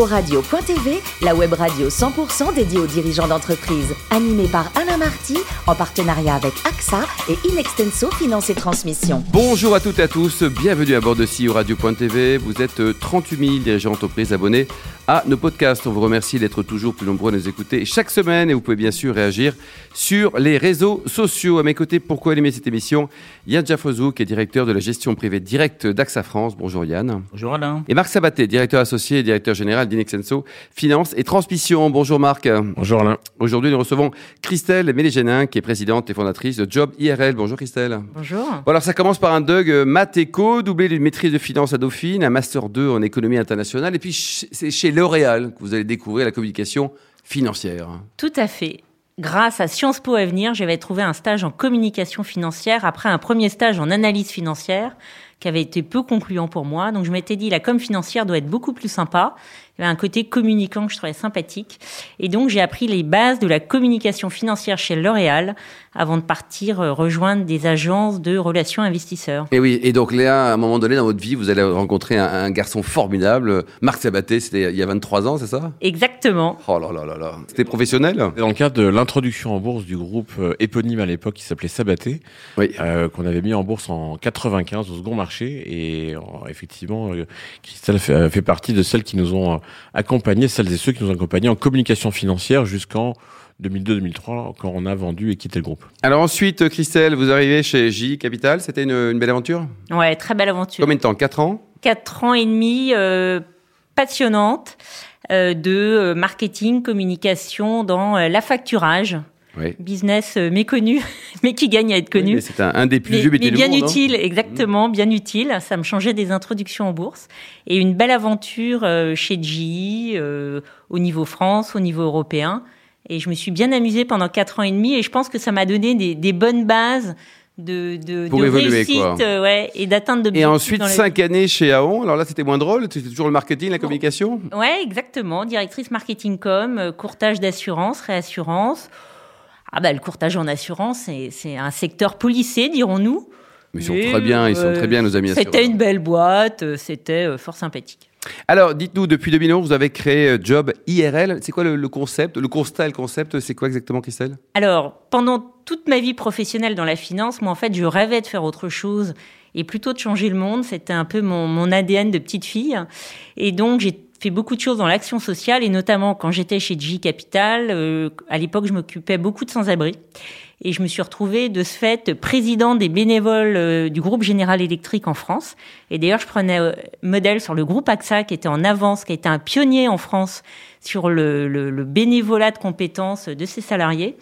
Radio.tv, la web radio 100% dédiée aux dirigeants d'entreprise. Animée par Alain Marty, en partenariat avec AXA et Inextenso Finance et Transmission. Bonjour à toutes et à tous, bienvenue à bord de CEO Radio.tv. Vous êtes 38 000 dirigeants d'entreprise abonnés à nos podcasts. On vous remercie d'être toujours plus nombreux à nous écouter chaque semaine et vous pouvez bien sûr réagir sur les réseaux sociaux. À mes côtés, pourquoi aimer cette émission? Yann Jaffrezou, qui est directeur de la gestion privée directe d'AXA France. Bonjour Yann. Bonjour Alain. Et Marc Sabaté, directeur associé et directeur général d'Inexenso Finance et Transmission. Bonjour Marc. Bonjour Alain. Aujourd'hui, nous recevons Christelle Mélégenin, qui est présidente et fondatrice de Job IRL. Bonjour Christelle. Bonjour. Bon, alors ça commence par un Doug euh, maths éco, doublé d'une maîtrise de finance à Dauphine, un master 2 en économie internationale, et puis c'est chez L'Oréal que vous allez découvrir la communication financière. Tout à fait. Grâce à Sciences Po Avenir, j'avais trouvé un stage en communication financière après un premier stage en analyse financière qui avait été peu concluant pour moi. Donc je m'étais dit la com financière doit être beaucoup plus sympa. Il y avait un côté communicant que je trouvais sympathique. Et donc j'ai appris les bases de la communication financière chez L'Oréal avant de partir euh, rejoindre des agences de relations investisseurs. Et oui, et donc Léa, à un moment donné dans votre vie, vous allez rencontrer un, un garçon formidable, Marc Sabaté, c'était il y a 23 ans, c'est ça? Exactement. Oh là là là là. C'était professionnel? Dans le cadre de l'introduction en bourse du groupe euh, éponyme à l'époque qui s'appelait Sabaté, Oui. euh, qu'on avait mis en bourse en 95 au second marché. Et euh, effectivement, euh, Christelle fait, euh, fait partie de celles qui nous ont euh, accompagnés, celles et ceux qui nous ont accompagnés en communication financière jusqu'en 2002-2003 quand on a vendu et quitté le groupe. Alors ensuite, Christelle, vous arrivez chez J Capital, c'était une, une belle aventure? Ouais, très belle aventure. Combien de temps? 4 ans? Quatre ans et demi euh, passionnantes euh, de euh, marketing, communication dans euh, l'affacturage, Oui. business euh, méconnu, mais qui gagne à être connu. Mais C'est un, un des plus mais, vieux mais métiers du bien hein utile, exactement, bien utile. Ça me changeait des introductions en bourse. Et une belle aventure euh, chez GE, euh, au niveau France, au niveau européen. Et je me suis bien amusée pendant quatre ans et demi. Et je pense que ça m'a donné des, des bonnes bases de, de, Pour de évoluer, réussite quoi. euh, ouais, et d'atteinte Et d'objectifs. ensuite. 5 années chez Aon. Alors là, c'était moins drôle. C'était toujours le marketing, la communication Ouais, exactement. Directrice marketing com, courtage d'assurance, réassurance. Ah bah le courtage en assurance, c'est un secteur policé, dirons-nous. Mais ils sont Mais, très bien, ils sont euh, très bien, nos amis C'était assureurs. une belle boîte, euh, c'était euh, fort sympathique. Alors, dites-nous, depuis 2011, vous avez créé euh, Job IRL. C'est quoi le, le concept Le constat et le concept, c'est quoi exactement, Christelle? Alors, pendant toute ma vie professionnelle dans la finance, moi en fait, je rêvais de faire autre chose et plutôt de changer le monde. C'était un peu mon, mon ADN de petite fille. Et donc, j'ai fait beaucoup de choses dans l'action sociale et notamment quand j'étais chez J Capital, euh, à l'époque, je m'occupais beaucoup de sans-abri. Et je me suis retrouvée de ce fait président des bénévoles euh, du groupe Général Électrique en France. Et d'ailleurs, je prenais euh, modèle sur le groupe AXA qui était en avance, qui était un pionnier en France sur le, bénévolat de compétences de ses salariés.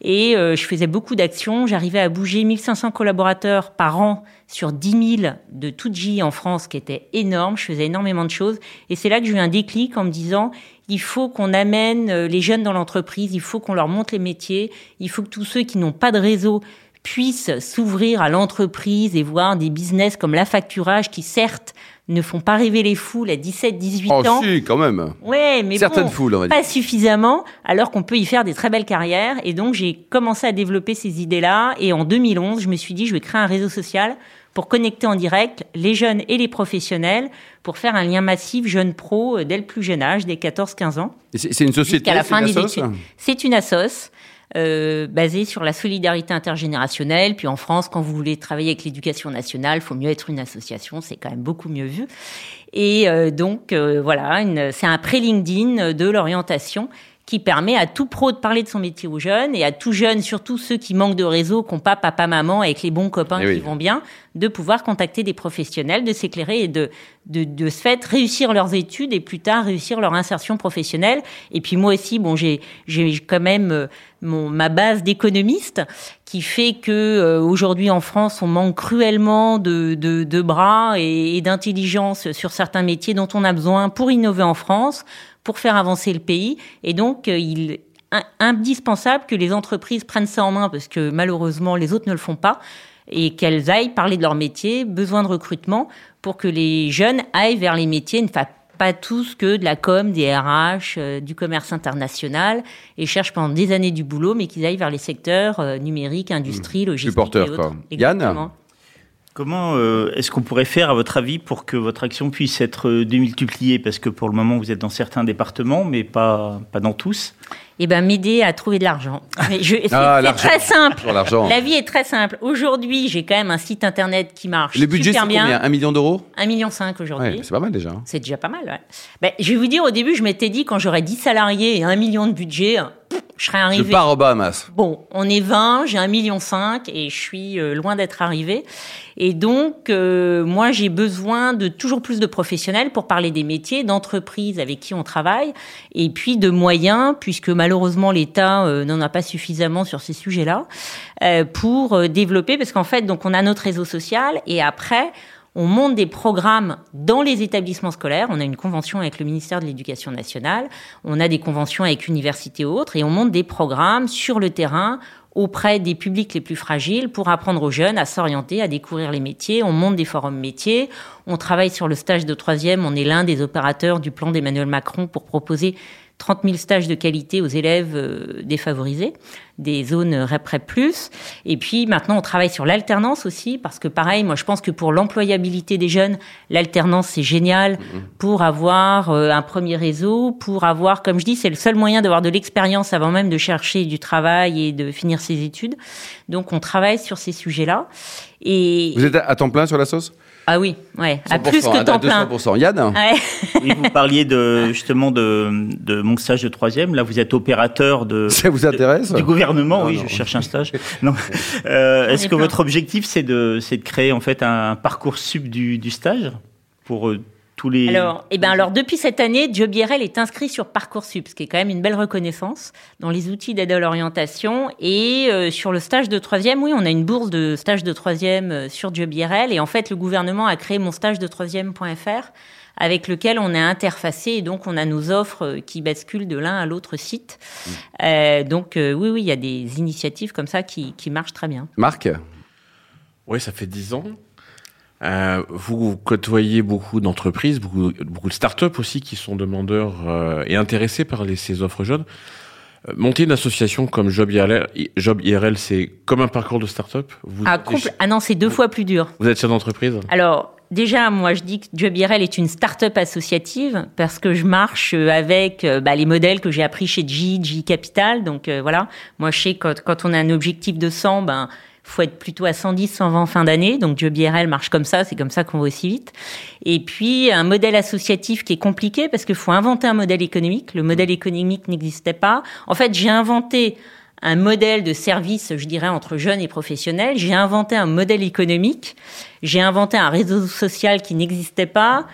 Et euh, je faisais beaucoup d'actions. J'arrivais à bouger 1500 collaborateurs par an sur 10 000 de toute J en France, qui était énorme. Je faisais énormément de choses. Et c'est là que j'ai eu un déclic en me disant, il faut qu'on amène euh, les jeunes dans l'entreprise, il faut qu'on leur montre les métiers, il faut que tous ceux qui n'ont pas de réseau puissent s'ouvrir à l'entreprise et voir des business comme la facturage qui certes ne font pas rêver les foules à 17, 18 Oh, ans. si, quand même. Ouais, mais Certaines bon, foules, on va dire. pas suffisamment, alors qu'on peut y faire des très belles carrières. Et donc, j'ai commencé à développer ces idées-là. Et en 2011, je me suis dit, je vais créer un réseau social pour connecter en direct les jeunes et les professionnels pour faire un lien massif jeune pro euh, dès le plus jeune âge, dès 14-15 ans. C'est une société Jusqu'à la c'est fin des études. C'est une assoce euh, basée sur la solidarité intergénérationnelle. Puis en France, quand vous voulez travailler avec l'éducation nationale, faut mieux être une association, c'est quand même beaucoup mieux vu. Et euh, donc euh, voilà, c'est un pré-LinkedIn de l'orientation qui permet à tout pro de parler de son métier aux jeunes et à tout jeune, surtout ceux qui manquent de réseau, qui n'ont pas papa, maman, avec les bons copains Eh qui oui. vont bien, de pouvoir contacter des professionnels, de s'éclairer et de, de, de ce fait réussir leurs études et plus tard réussir leur insertion professionnelle. Et puis moi aussi, bon, j'ai j'ai quand même euh, mon, ma base d'économiste qui fait que euh, aujourd'hui en France, on manque cruellement de, de, de bras et, et d'intelligence sur certains métiers dont on a besoin pour innover en France, pour faire avancer le pays. Et donc, euh, il in- indispensable que les entreprises prennent ça en main parce que malheureusement les autres ne le font pas et qu'elles aillent parler de leur métier, besoin de recrutement pour que les jeunes aillent vers les métiers, ne fassent pas tous que de la com, des RH, euh, du commerce international et cherchent pendant des années du boulot, mais qu'ils aillent vers les secteurs euh, numériques, industrie, logistique porteur, et autres. quoi. Yann Exactement. Comment euh, est-ce qu'on pourrait faire, à votre avis, pour que votre action puisse être euh, démultipliée? Parce que pour le moment, vous êtes dans certains départements, mais pas, pas dans tous. Eh ben, m'aider à trouver de l'argent. C'est Ah, très simple. La vie est très simple. Aujourd'hui, j'ai quand même un site internet qui marche Le budget, c'est bien. combien? Un million d'euros? 1,5 million aujourd'hui. Ouais, c'est pas mal déjà. hein. C'est déjà pas mal, ouais. Ben, je vais vous dire, au début, je m'étais dit, quand j'aurais 10 salariés et 1 million de budget, je serais Je arrivé. pars au Bahamas. Bon, on est 20, j'ai 1,5 million et je suis euh, loin d'être arrivé. Et donc, euh, moi, j'ai besoin de toujours plus de professionnels pour parler des métiers, d'entreprises avec qui on travaille, et puis de moyens, puisque malheureusement l'État euh, n'en a pas suffisamment sur ces sujets-là, euh, pour euh, développer, parce qu'en fait, donc on a notre réseau social, et après, on monte des programmes dans les établissements scolaires. On a une convention avec le ministère de l'Éducation nationale. On a des conventions avec universités autres. Et on monte des programmes sur le terrain auprès des publics les plus fragiles pour apprendre aux jeunes à s'orienter, à découvrir les métiers. On monte des forums métiers. On travaille sur le stage de troisième. On est l'un des opérateurs du plan d'Emmanuel Macron pour proposer 30 000 stages de qualité aux élèves euh, défavorisés, des zones REP plus. Et puis maintenant, on travaille sur l'alternance aussi, parce que pareil, moi je pense que pour l'employabilité des jeunes, l'alternance c'est génial pour avoir euh, un premier réseau, pour avoir, comme je dis, c'est le seul moyen d'avoir de l'expérience avant même de chercher du travail et de finir ses études. Donc on travaille sur ces sujets-là. Et Vous êtes à temps plein sur la sauce? Ah oui, ouais, à 100%, plus que à temps plein. 200%. Yann Ouais. Oui, vous parliez de, justement de, de mon stage de troisième. Là, vous êtes opérateur de, Ça vous intéresse? du gouvernement. Non, oui, non. je cherche un stage. Non. Euh, Est-ce est que plein. votre objectif, c'est de, c'est de créer en fait un parcours sub du, du stage pour euh, tous les. Alors, eh ben alors depuis cette année, Job IRL est inscrit sur Parcoursup, ce qui est quand même une belle reconnaissance dans les outils d'aide à l'orientation et euh, sur le stage de troisième. Oui, on a une bourse de stage de troisième euh, sur Job IRL et en fait, le gouvernement a créé mon stage de troisième.fr avec lequel on est interfacé et donc on a nos offres euh, qui basculent de l'un à l'autre site. Euh, donc euh, oui, oui, il y a des initiatives comme ça qui, qui marchent très bien. Marc? Oui, ça fait 10 ans. Euh, vous côtoyez beaucoup d'entreprises, beaucoup, beaucoup de startups aussi qui sont demandeurs euh, et intéressés par les, ces offres jeunes. Euh, monter une association comme Job IRL, Job IRL c'est comme un parcours de startup? Vous, Ah, compl- ah non, c'est deux fois plus dur. vous êtes chef d'entreprise Alors, déjà, moi, je dis que Job IRL est une start-up associative parce que je marche avec bah, les modèles que j'ai appris chez G, G Capital. Donc, voilà. Moi, je sais que quand, quand on a un objectif de 100, ben, faut être plutôt à 110, 120 en fin d'année. Donc, Job IRL marche comme ça. C'est comme ça qu'on va aussi vite. Et puis, un modèle associatif qui est compliqué parce qu'il faut inventer un modèle économique. Le modèle économique n'existait pas. En fait, j'ai inventé un modèle de service, je dirais, entre jeunes et professionnels. J'ai inventé un modèle économique. J'ai inventé un réseau social qui n'existait pas.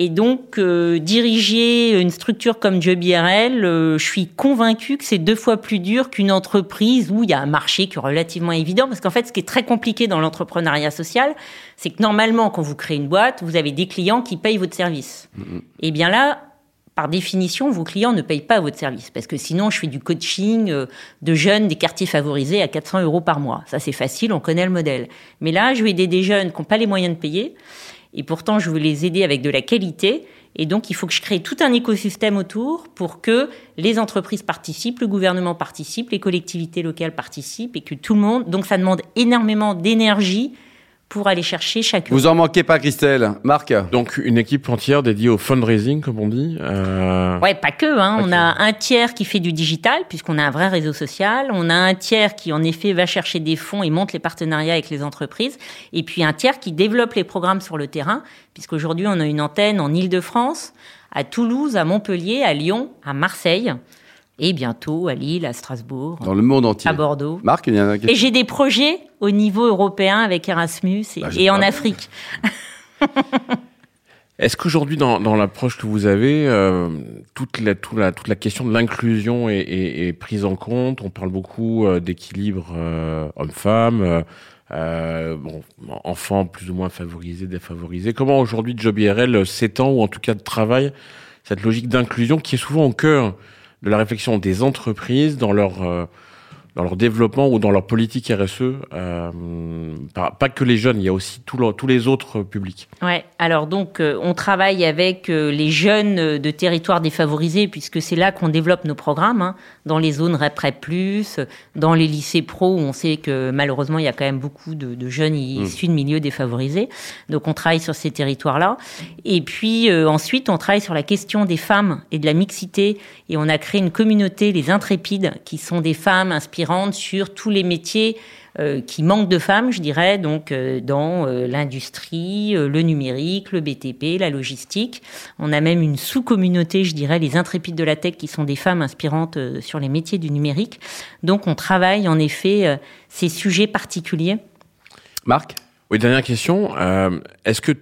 Et donc, euh, diriger une structure comme Job IRL, euh, je suis convaincue que c'est deux fois plus dur qu'une entreprise où il y a un marché qui est relativement évident. Parce qu'en fait, ce qui est très compliqué dans l'entrepreneuriat social, c'est que normalement, quand vous créez une boîte, vous avez des clients qui payent votre service. Et bien là, par définition, vos clients ne payent pas votre service. Parce que sinon, je fais du coaching euh, de jeunes des quartiers favorisés à 400 euros par mois. Ça, c'est facile, on connaît le modèle. Mais là, je vais aider des jeunes qui n'ont pas les moyens de payer. Et pourtant, je veux les aider avec de la qualité. Et donc, il faut que je crée tout un écosystème autour pour que les entreprises participent, le gouvernement participe, les collectivités locales participent et que tout le monde. Donc, ça demande énormément d'énergie pour aller chercher chacun. Vous en manquez pas, Christelle. Marc Donc une équipe entière dédiée au fundraising, comme on dit. Euh, Ouais, pas que. Hein. Pas on que. a un tiers qui fait du digital, puisqu'on a un vrai réseau social. On a un tiers qui, en effet, va chercher des fonds et monte les partenariats avec les entreprises. Et puis un tiers qui développe les programmes sur le terrain, puisqu'aujourd'hui, on a une antenne en Ile-de-France, à Toulouse, à Montpellier, à Lyon, à Marseille, et bientôt à Lille, à Strasbourg, Dans le monde entier. à Bordeaux. Marc, il y a Et j'ai des projets au niveau européen avec Erasmus et, Ah, et en Afrique. Est-ce qu'aujourd'hui, dans, dans l'approche que vous avez, euh, toute, la, toute, la, toute la question de l'inclusion est, est, est prise en compte? On parle beaucoup euh, d'équilibre euh, homme-femme, euh, bon, enfants plus ou moins favorisés, défavorisés. Comment aujourd'hui Job IRL s'étend, ou en tout cas de travail, cette logique d'inclusion qui est souvent au cœur de la réflexion des entreprises dans leur... dans leur développement ou dans leur politique RSE euh, Pas que les jeunes, il y a aussi tous les autres publics. Ouais. Alors donc, euh, on travaille avec euh, les jeunes de territoires défavorisés puisque c'est là qu'on développe nos programmes, hein, dans les zones REP plus, dans les lycées pro où on sait que malheureusement il y a quand même beaucoup de, de jeunes mmh. issus de milieux défavorisés. Donc on travaille sur ces territoires-là. Et puis ensuite, on travaille sur la question des femmes et de la mixité et on a créé une communauté, les intrépides, qui sont des femmes sur tous les métiers euh, qui manquent de femmes, je dirais, donc euh, dans euh, l'industrie, le numérique, le BTP, la logistique. On a même une sous-communauté, je dirais, les intrépides de la tech, qui sont des femmes inspirantes sur les métiers du numérique. Donc on travaille en effet ces sujets particuliers. Marc? Oui, dernière question. Est-ce que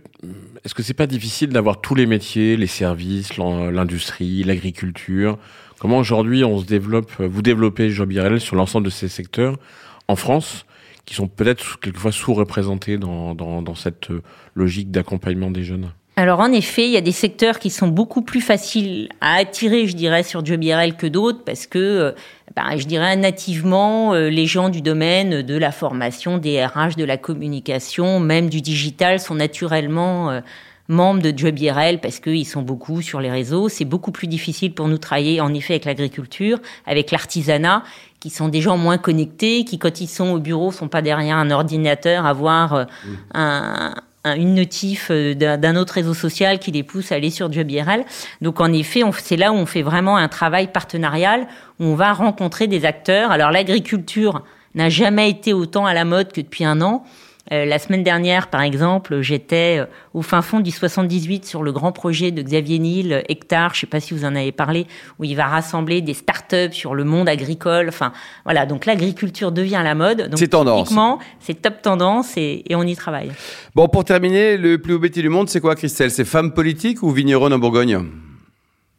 est-ce que c'est pas difficile d'avoir tous les métiers, les services, l'industrie, l'agriculture Comment aujourd'hui on se développe, vous développez Job IRL sur l'ensemble de ces secteurs en France qui sont peut-être quelquefois sous-représentés dans, dans, cette logique d'accompagnement des jeunes? Alors en effet, il y a des secteurs qui sont beaucoup plus faciles à attirer, je dirais, sur Job IRL que d'autres, parce que, euh, ben, je dirais, nativement, euh, les gens du domaine de la formation, des RH, de la communication, même du digital, sont naturellement euh, membres de Job IRL parce qu'ils sont beaucoup sur les réseaux. C'est beaucoup plus difficile pour nous travailler, en effet, avec l'agriculture, avec l'artisanat, qui sont des gens moins connectés, qui, quand ils sont au bureau, sont pas derrière un ordinateur à voir un une notif euh, d'un autre réseau social qui les pousse à aller sur Job IRL. Donc en effet, c'est là où on fait vraiment un travail partenarial, où on va rencontrer des acteurs. Alors l'agriculture n'a jamais été autant à la mode que depuis un an. Euh, la semaine dernière, par exemple, j'étais euh, au fin fond du 78 sur le grand projet de Xavier Niel, Hectare, je ne sais pas si vous en avez parlé, où il va rassembler des start-up sur le monde agricole. Enfin, voilà, donc l'agriculture devient la mode. C'est tendance. C'est top tendance et, et, on y travaille. Bon, pour terminer, le plus beau métier du monde, c'est quoi, Christelle? C'est femme politique ou vigneronne en Bourgogne?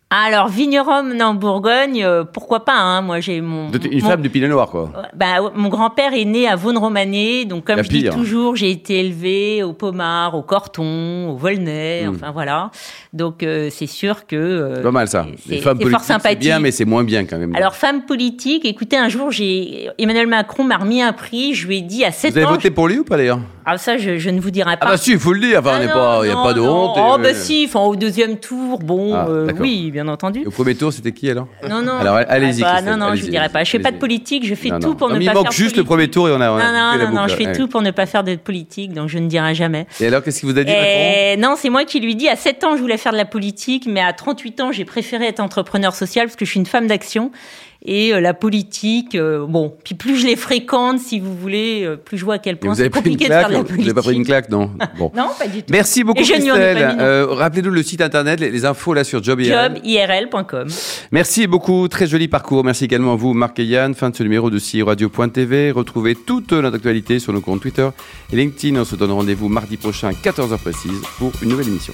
Alors, vigneronne en Bourgogne, euh, pourquoi pas hein Moi, j'ai mon une femme du Pinot Noir, quoi. Bah, mon grand-père est né à Vaune-Romanée, donc comme je dis toujours, j'ai été élevée au Pomard, au Corton, au Volnay, hmm. enfin voilà. Donc euh, c'est sûr que euh, pas mal ça. C'est fort C'est bien, mais c'est moins bien quand même. Alors femme politique, écoutez, un jour, j'ai Emmanuel Macron m'a remis un prix, je lui ai dit à 7 ans. Vous avez voté pour lui ou pas d'ailleurs? Ah ça, je, je, ne vous dirai pas. Ah bah si, il faut le dire. Enfin, il ah n'y a pas de honte. Oh bah si, enfin au deuxième tour, bon, ah, oui, bien entendu. au premier tour, c'était qui alors Non, non. Alors allez-y. Ah bah, non, non, je ne dirai pas. Je fais pas de politique, je fais tout pour ne pas faire. Il manque juste le premier tour et on a. Non, non, non, non, je fais tout pour ne pas faire de politique, donc je ne dirai jamais. Et alors, qu'est-ce qu'il vous a dit Macron Non, c'est moi qui lui dis. À 7 ans, je voulais faire de la politique, mais à 38 ans, j'ai préféré être entrepreneur social parce que je suis une femme d'action et euh, la politique. Euh, bon, puis plus je les fréquente, si vous voulez, euh, plus je vois à quel point c'est compliqué de faire de la politique. Vous n'avez pas pris une claque, non bon. Non, pas du tout. Merci beaucoup, Christelle. Rappelez-nous le site internet, les, infos là sur jobirl. jobirl.com. Merci beaucoup, très joli parcours. Merci également à vous, Marc et Yann. Fin de ce numéro de CI Radio.tv. Retrouvez toute notre actualité sur nos comptes Twitter et LinkedIn. On se donne rendez-vous mardi prochain à 14h précise pour une nouvelle émission.